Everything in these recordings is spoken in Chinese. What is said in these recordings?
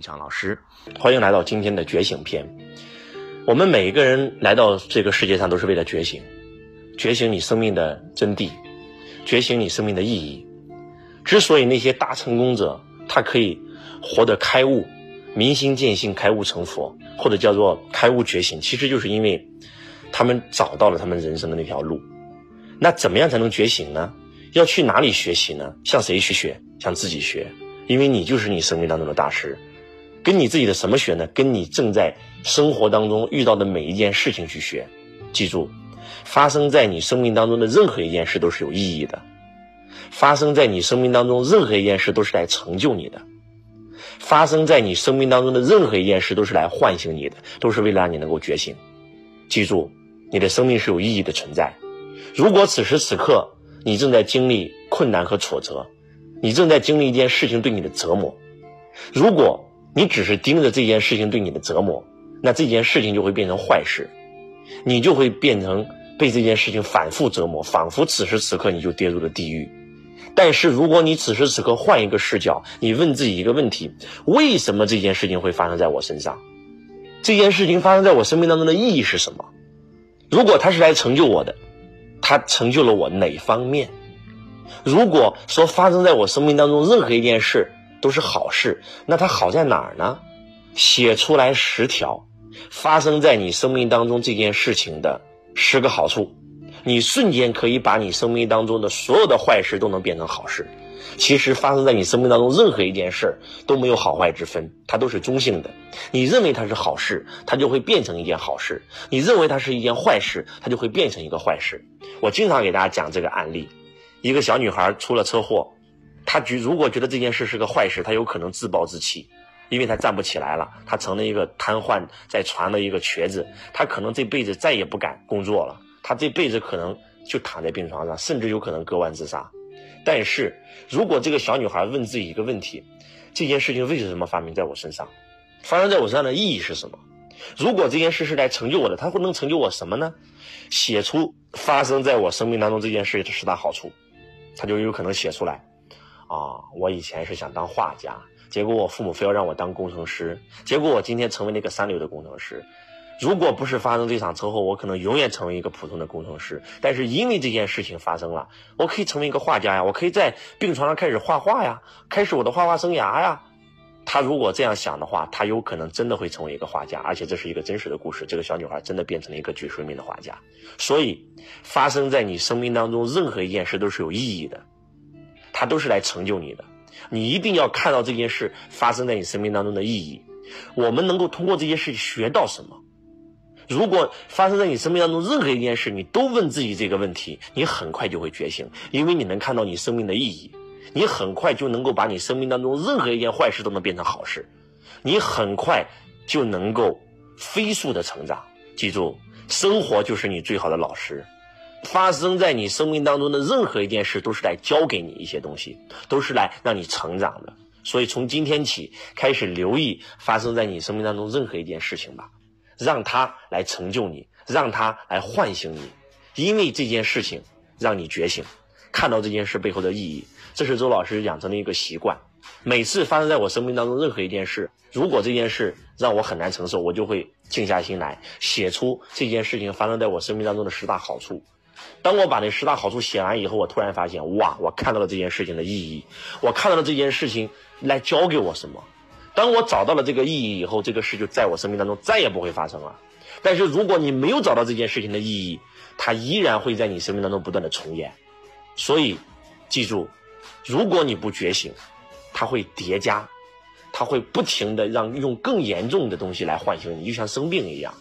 强老师，欢迎来到今天的觉醒篇。我们每一个人来到这个世界上都是为了觉醒，觉醒你生命的真谛，觉醒你生命的意义。之所以那些大成功者他可以活得开悟、明心见性、开悟成佛，或者叫做开悟觉醒，其实就是因为他们找到了他们人生的那条路。那怎么样才能觉醒呢？要去哪里学习呢？向谁去学？向自己学，因为你就是你生命当中的大师。跟你自己的什么学呢？跟你正在生活当中遇到的每一件事情去学。记住，发生在你生命当中的任何一件事都是有意义的。发生在你生命当中任何一件事都是来成就你的。发生在你生命当中的任何一件事都是来唤醒你的，都是为了让你能够觉醒。记住，你的生命是有意义的存在。如果此时此刻你正在经历困难和挫折，你正在经历一件事情对你的折磨，如果。你只是盯着这件事情对你的折磨，那这件事情就会变成坏事，你就会变成被这件事情反复折磨，仿佛此时此刻你就跌入了地狱。但是如果你此时此刻换一个视角，你问自己一个问题：为什么这件事情会发生在我身上？这件事情发生在我生命当中的意义是什么？如果它是来成就我的，它成就了我哪方面？如果说发生在我生命当中任何一件事，都是好事，那它好在哪儿呢？写出来十条发生在你生命当中这件事情的十个好处，你瞬间可以把你生命当中的所有的坏事都能变成好事。其实发生在你生命当中任何一件事都没有好坏之分，它都是中性的。你认为它是好事，它就会变成一件好事；你认为它是一件坏事，它就会变成一个坏事。我经常给大家讲这个案例：一个小女孩出了车祸。他觉如果觉得这件事是个坏事，他有可能自暴自弃，因为他站不起来了，他成了一个瘫痪在床的一个瘸子，他可能这辈子再也不敢工作了，他这辈子可能就躺在病床上，甚至有可能割腕自杀。但是如果这个小女孩问自己一个问题：这件事情为什么发生在我身上？发生在我身上的意义是什么？如果这件事是来成就我的，它会能成就我什么呢？写出发生在我生命当中这件事的十大好处，他就有可能写出来。啊，我以前是想当画家，结果我父母非要让我当工程师，结果我今天成为了一个三流的工程师。如果不是发生这场车祸，我可能永远成为一个普通的工程师。但是因为这件事情发生了，我可以成为一个画家呀，我可以在病床上开始画画呀，开始我的画画生涯呀。他如果这样想的话，他有可能真的会成为一个画家，而且这是一个真实的故事。这个小女孩真的变成了一个举世闻名的画家。所以，发生在你生命当中任何一件事都是有意义的。它都是来成就你的，你一定要看到这件事发生在你生命当中的意义。我们能够通过这件事学到什么？如果发生在你生命当中任何一件事，你都问自己这个问题，你很快就会觉醒，因为你能看到你生命的意义，你很快就能够把你生命当中任何一件坏事都能变成好事，你很快就能够飞速的成长。记住，生活就是你最好的老师。发生在你生命当中的任何一件事，都是来教给你一些东西，都是来让你成长的。所以从今天起，开始留意发生在你生命当中任何一件事情吧，让它来成就你，让它来唤醒你，因为这件事情让你觉醒，看到这件事背后的意义。这是周老师养成的一个习惯。每次发生在我生命当中任何一件事，如果这件事让我很难承受，我就会静下心来写出这件事情发生在我生命当中的十大好处。当我把那十大好处写完以后，我突然发现，哇，我看到了这件事情的意义，我看到了这件事情来教给我什么。当我找到了这个意义以后，这个事就在我生命当中再也不会发生了。但是如果你没有找到这件事情的意义，它依然会在你生命当中不断的重演。所以，记住，如果你不觉醒，它会叠加，它会不停的让用更严重的东西来唤醒你，就像生病一样。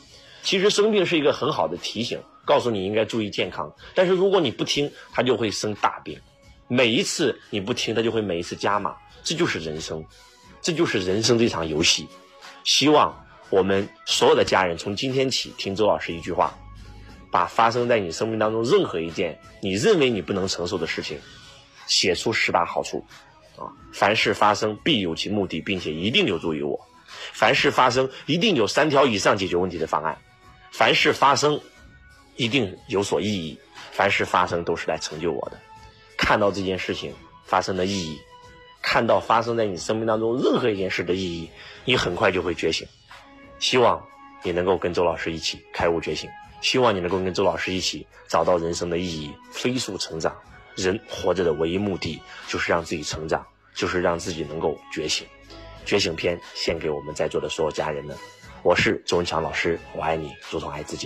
其实生病是一个很好的提醒。告诉你应该注意健康，但是如果你不听，他就会生大病。每一次你不听，他就会每一次加码。这就是人生，这就是人生这场游戏。希望我们所有的家人从今天起听周老师一句话，把发生在你生命当中任何一件你认为你不能承受的事情，写出十大好处。啊，凡事发生必有其目的，并且一定有助于我。凡事发生一定有三条以上解决问题的方案。凡事发生。一定有所意义，凡事发生都是来成就我的。看到这件事情发生的意义，看到发生在你生命当中任何一件事的意义，你很快就会觉醒。希望你能够跟周老师一起开悟觉醒，希望你能够跟周老师一起找到人生的意义，飞速成长。人活着的唯一目的就是让自己成长，就是让自己能够觉醒。觉醒篇献给我们在座的所有家人们。我是周文强老师，我爱你，如同爱自己。